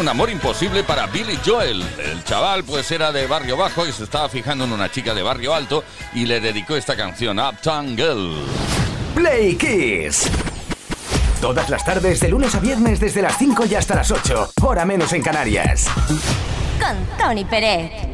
un amor imposible para Billy Joel. El chaval pues era de barrio bajo y se estaba fijando en una chica de barrio alto y le dedicó esta canción, Uptown Girl. Play Kiss. Todas las tardes de lunes a viernes desde las 5 y hasta las 8, hora menos en Canarias. Con Tony Pérez.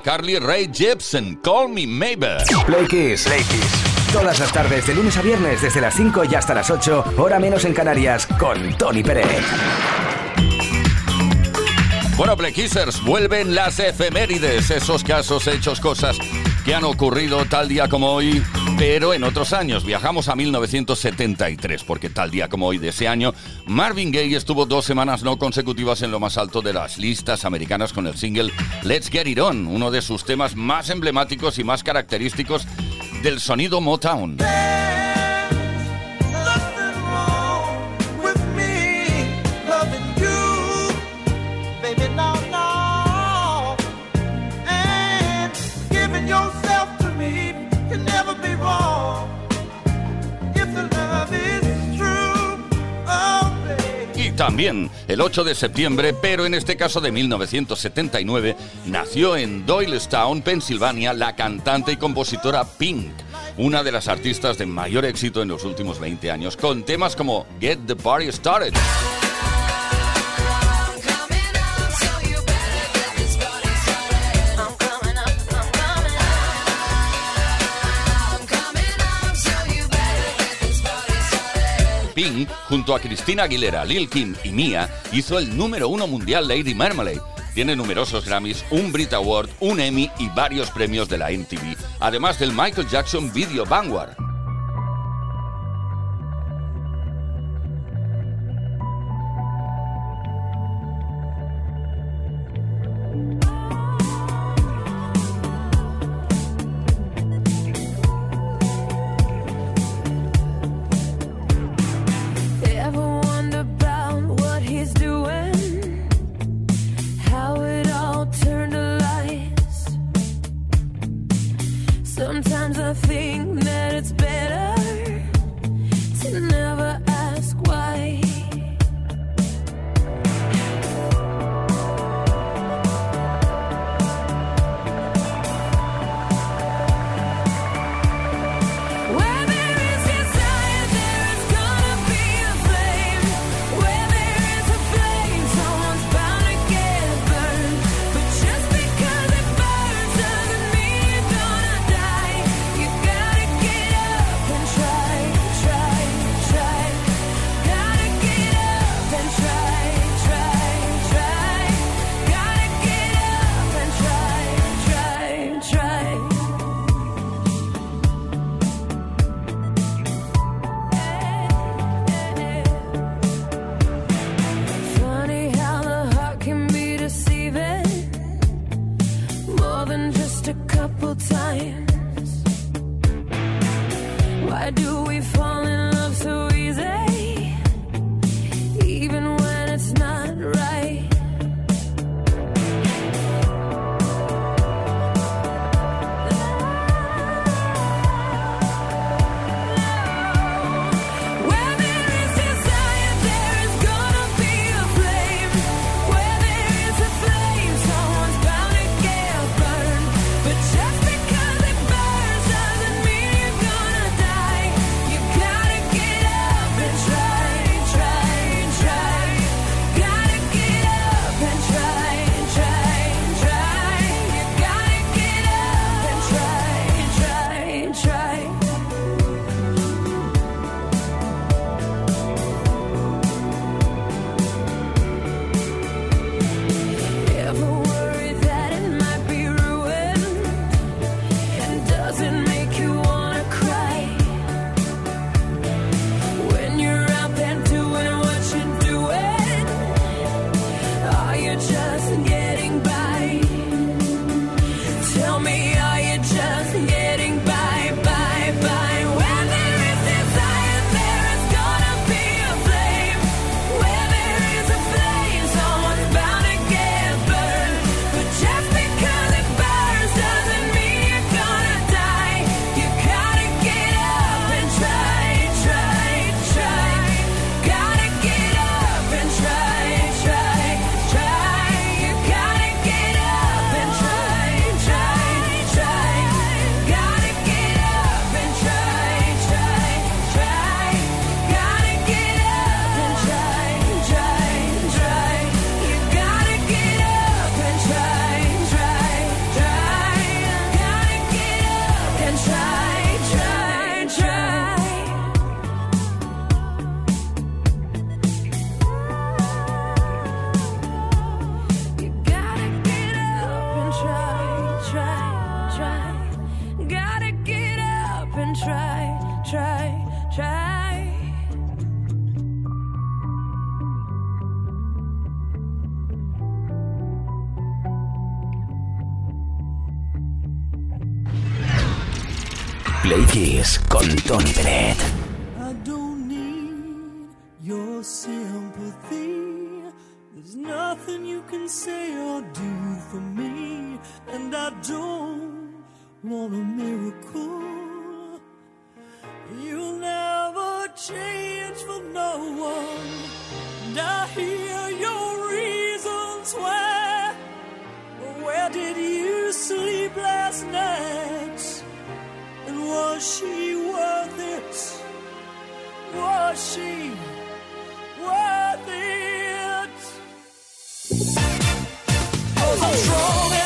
Carly Ray Jepsen. Call me Mabel. Play Kiss. Play Kiss. Todas las tardes, de lunes a viernes, desde las 5 y hasta las 8, hora menos en Canarias, con Tony Pérez. Bueno, Play Kissers, vuelven las efemérides, esos casos, hechos, cosas que han ocurrido tal día como hoy, pero en otros años. Viajamos a 1973, porque tal día como hoy de ese año, Marvin Gaye estuvo dos semanas no consecutivas en lo más alto de las listas americanas con el single Let's Get It On, uno de sus temas más emblemáticos y más característicos del sonido Motown. También el 8 de septiembre, pero en este caso de 1979, nació en Doylestown, Pensilvania, la cantante y compositora Pink, una de las artistas de mayor éxito en los últimos 20 años, con temas como Get the Party Started. Junto a Cristina Aguilera, Lil Kim y Mia, hizo el número uno mundial Lady Marmalade. Tiene numerosos Grammys, un Brit Award, un Emmy y varios premios de la MTV, además del Michael Jackson Video Vanguard. Con Tony Pérez. I don't need your sympathy. There's nothing you can say or do for me. And I don't want a miracle. You'll never change for no one. And I was she worth it? Was she worth it? Oh, strong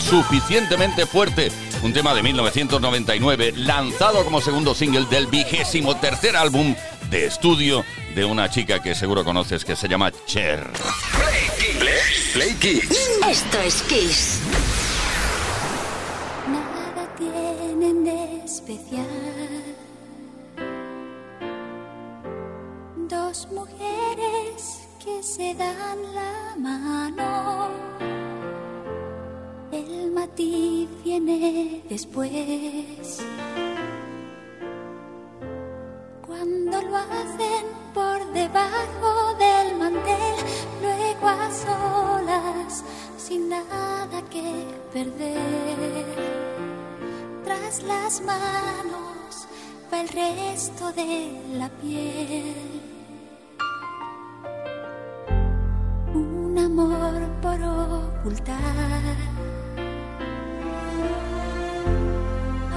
suficientemente fuerte. Un tema de 1999, lanzado como segundo single del vigésimo tercer álbum de estudio de una chica que seguro conoces que se llama Cher. Play, Kiss. Esto es Kiss. Resto de la piel. Un amor por ocultar.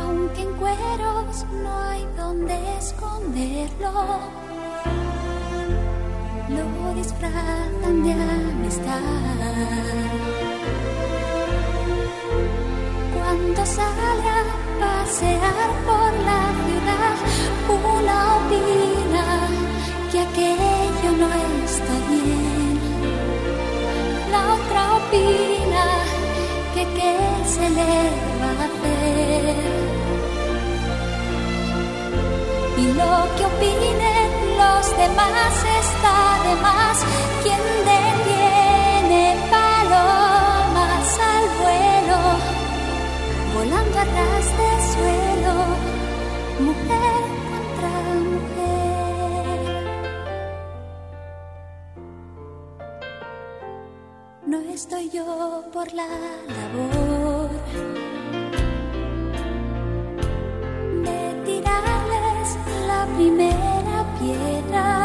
Aunque en cueros no hay donde esconderlo, lo disfrazan de amistad. Cuando sale a pasear por la que qué se le va a hacer. Y lo que opinen los demás está de más. Quien detiene palomas al vuelo, volando a ras de suelo, estoy yo por la labor de tirarles la primera piedra.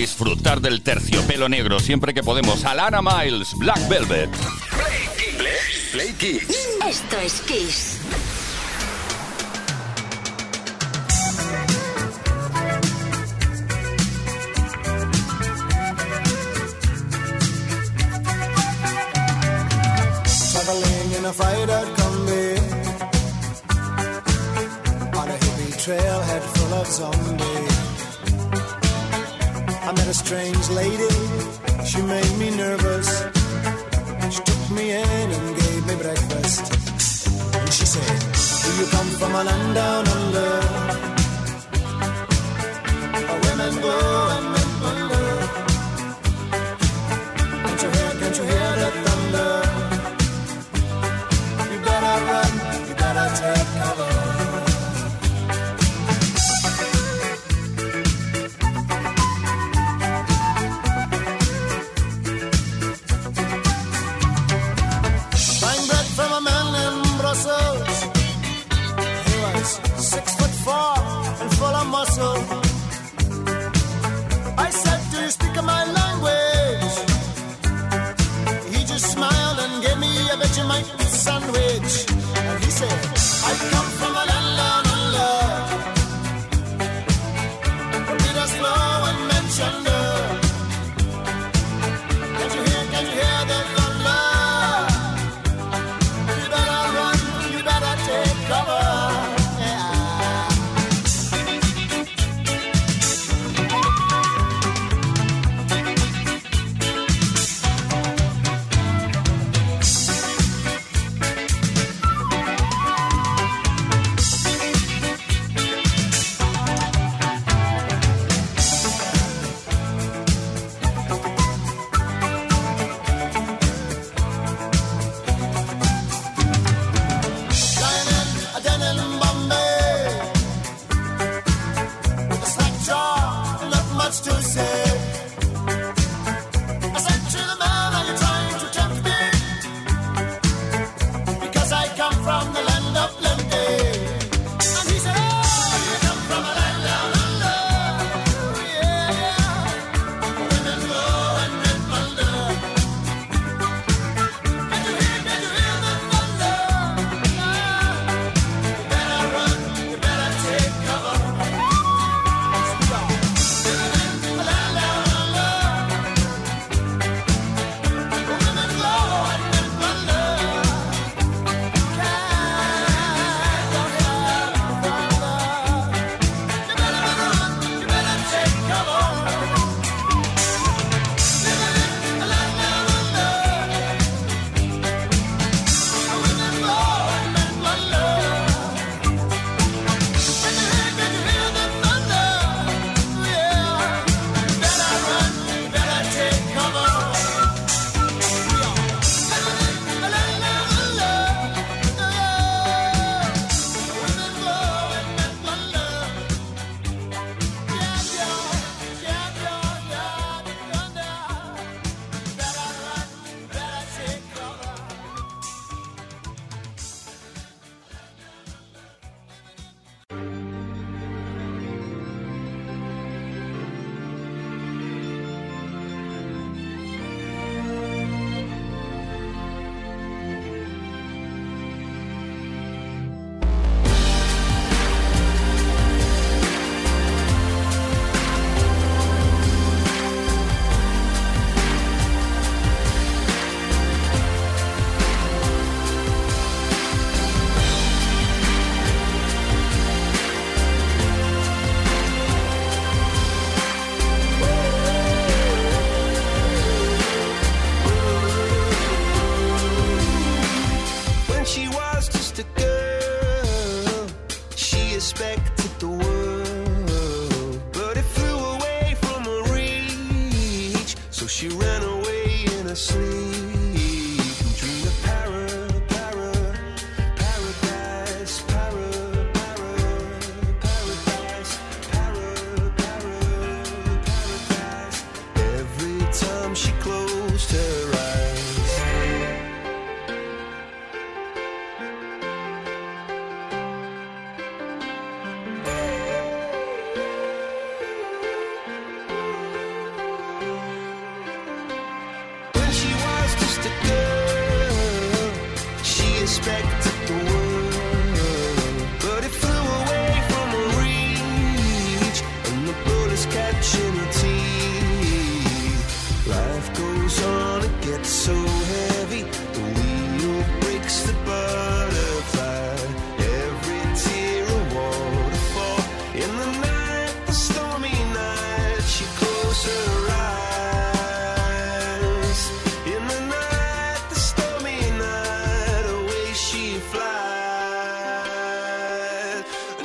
disfrutar del terciopelo negro siempre que podemos. Alana Miles, Black Velvet. Play Kiss. Play Kiss. Esto es Kiss.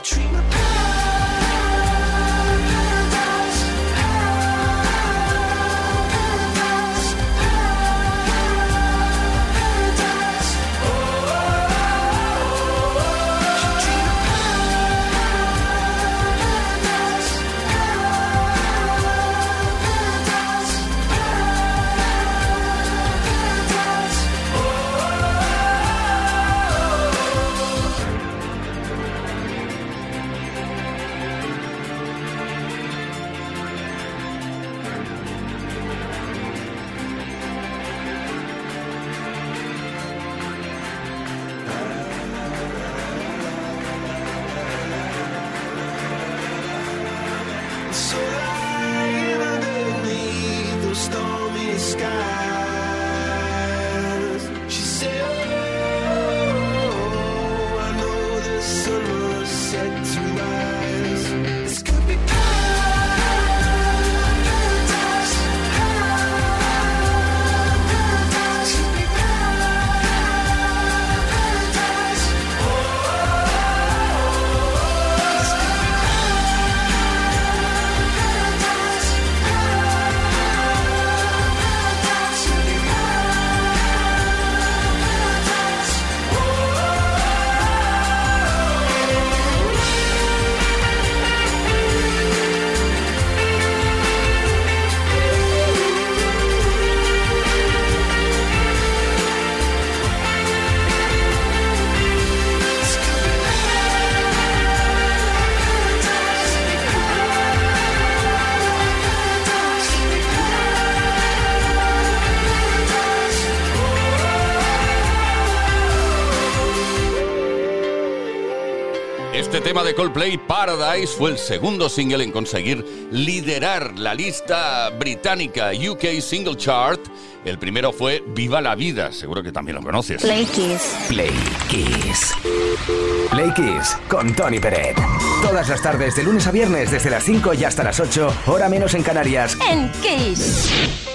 treat Coldplay, Paradise fue el segundo single en conseguir liderar la lista británica UK Single Chart. El primero fue Viva la Vida, seguro que también lo conoces. Play Kiss. Play Kiss. Play Kiss con Tony Peret. Todas las tardes, de lunes a viernes, desde las 5 y hasta las 8, hora menos en Canarias. En Kiss.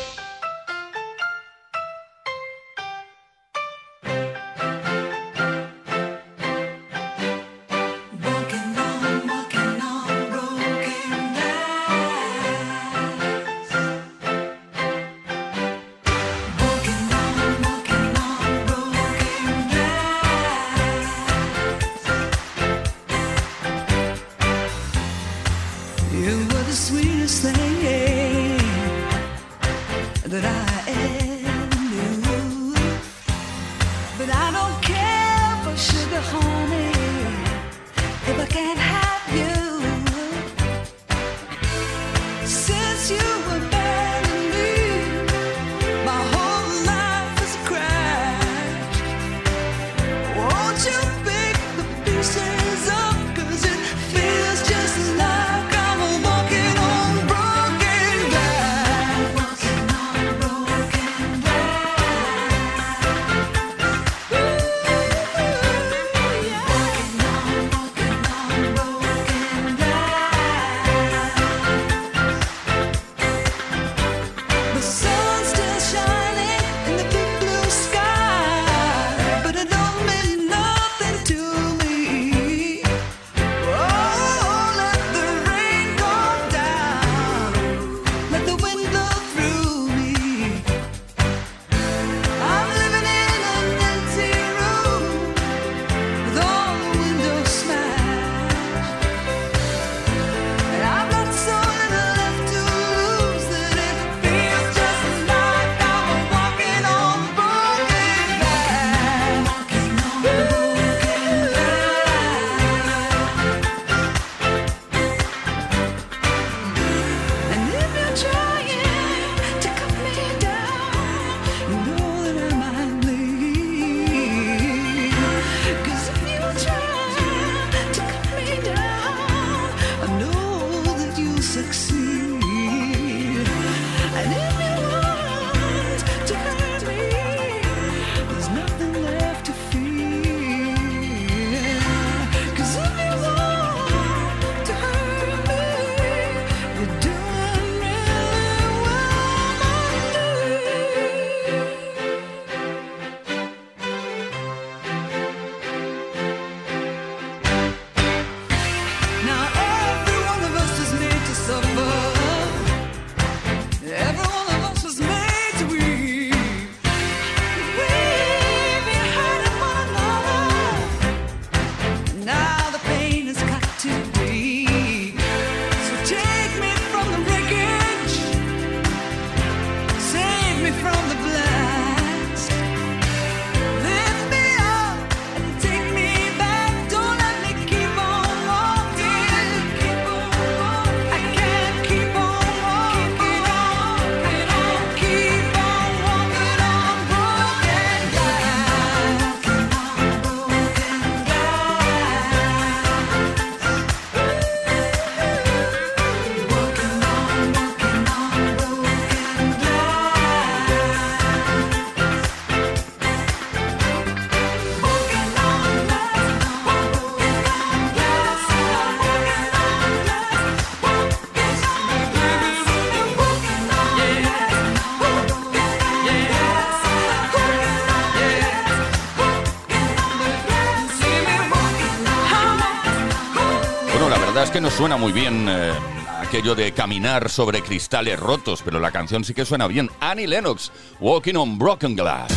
suena muy bien eh, aquello de caminar sobre cristales rotos, pero la canción sí que suena bien. Annie Lennox, Walking on Broken Glass.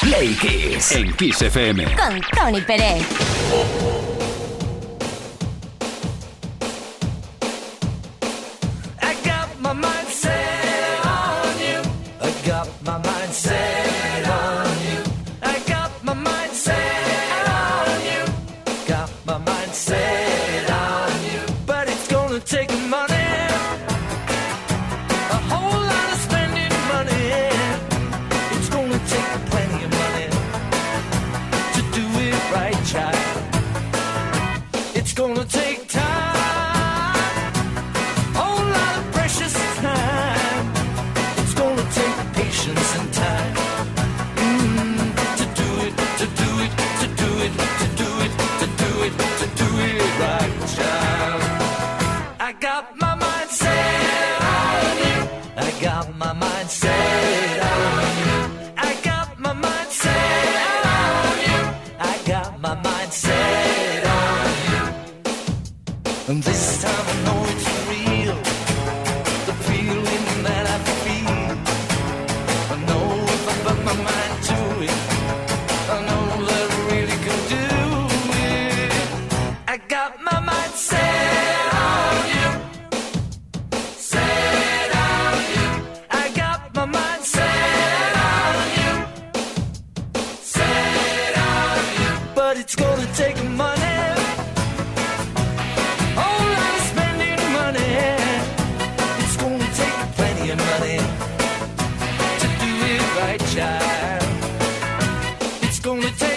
Play en Kiss FM. Con Tony Pérez. gonna take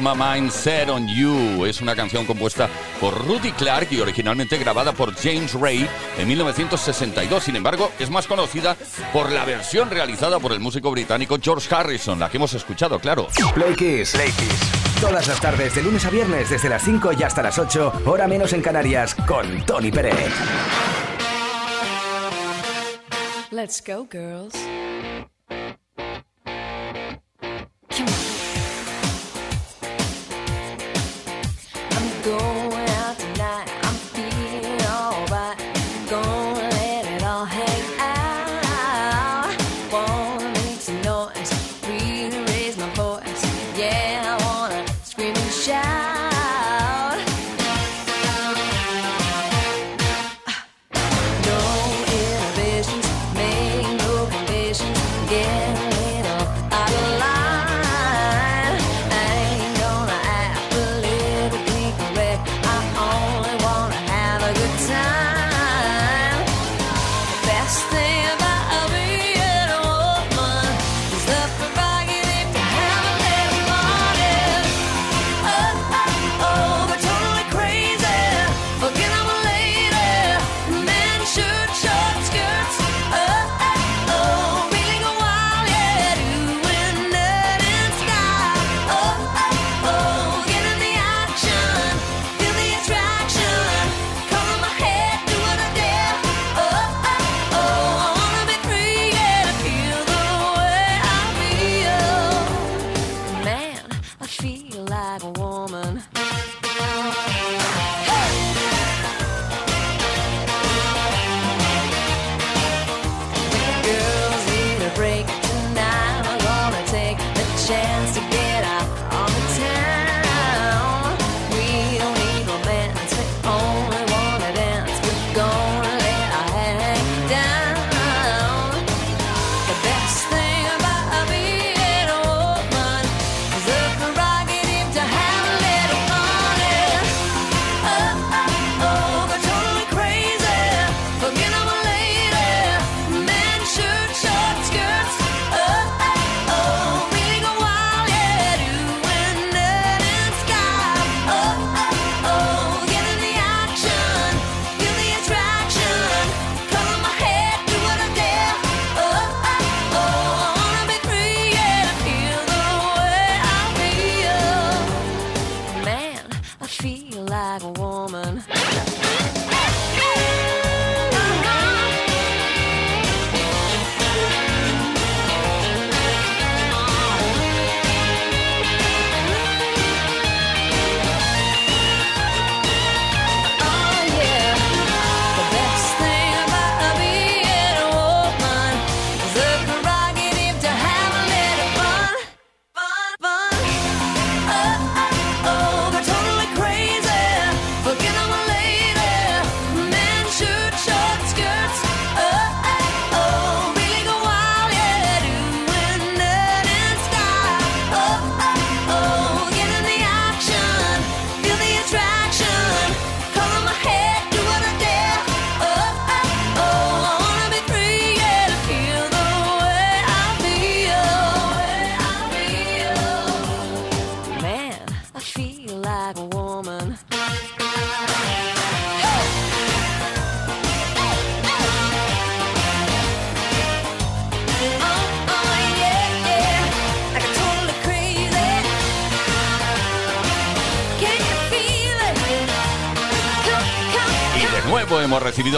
My Mind Set on You. Es una canción compuesta por Rudy Clark y originalmente grabada por James Ray en 1962. Sin embargo, es más conocida por la versión realizada por el músico británico George Harrison, la que hemos escuchado, claro. Play Kiss. Play Kiss. Todas las tardes, de lunes a viernes, desde las 5 y hasta las 8, hora menos en Canarias, con Tony Pérez. Let's go, girls.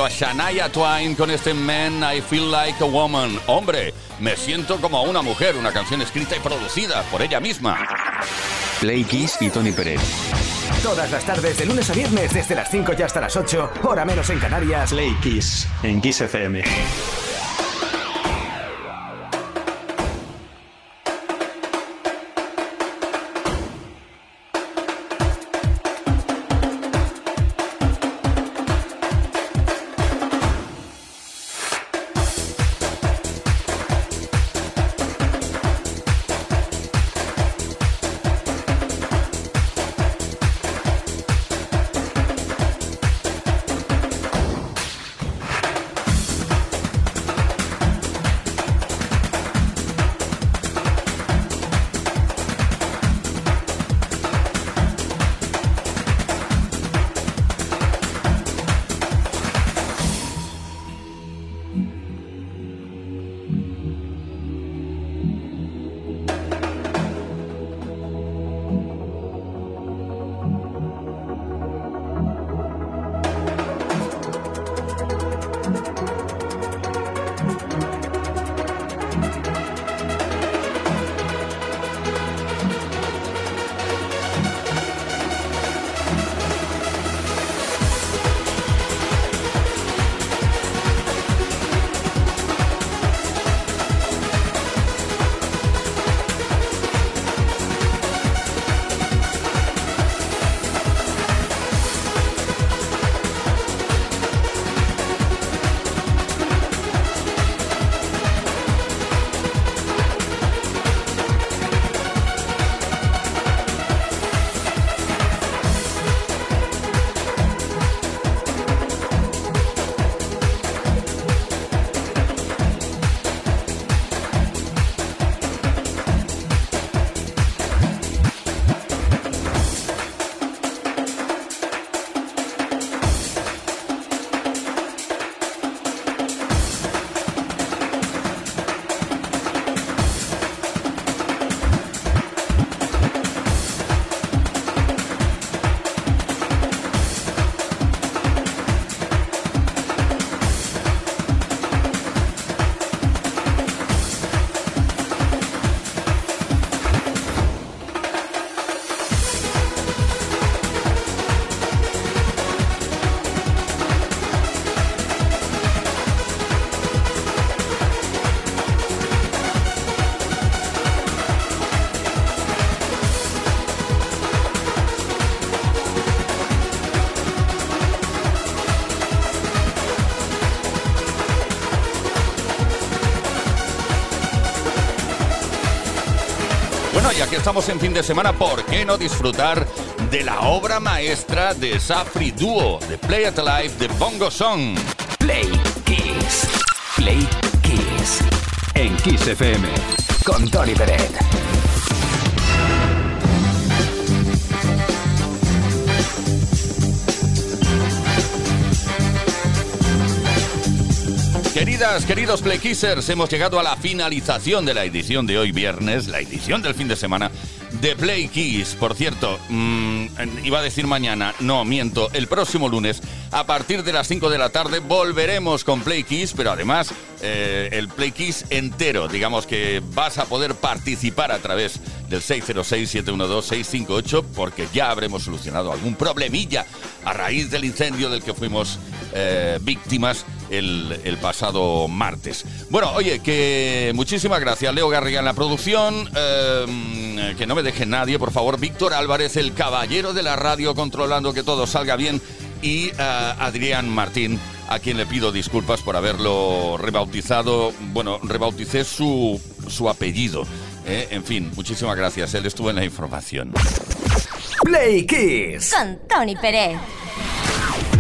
A Shania Twain con este Man I Feel Like a Woman. Hombre, me siento como una mujer, una canción escrita y producida por ella misma. Play Kiss y Tony Pérez. Todas las tardes, de lunes a viernes, desde las 5 y hasta las 8, hora menos en Canarias. Play Kiss en Kiss FM. Estamos en fin de semana, ¿por qué no disfrutar de la obra maestra de Safri Duo, de Play It Alive, de Bongo Song? Play Kiss. Play Kiss. En Kiss FM. Con Tony Pérez. Queridas, queridos Play Kissers, hemos llegado a la finalización de la edición de hoy viernes, la edición del fin de semana de Play. Por cierto, mm, iba a decir mañana, no, miento, el próximo lunes, a partir de las 5 de la tarde, volveremos con Play Kiss, pero además eh, el Play Kiss entero. Digamos que vas a poder participar a través del 606-712-658 porque ya habremos solucionado algún problemilla a raíz del incendio del que fuimos eh, víctimas el, el pasado martes. Bueno, oye, que muchísimas gracias, Leo Garriga en la producción. eh, que no me deje nadie, por favor. Víctor Álvarez, el caballero de la radio, controlando que todo salga bien. Y eh, Adrián Martín, a quien le pido disculpas por haberlo rebautizado. Bueno, rebauticé su, su apellido. eh. En fin, muchísimas gracias. Él estuvo en la información. Play Kiss. Con Tony Pérez.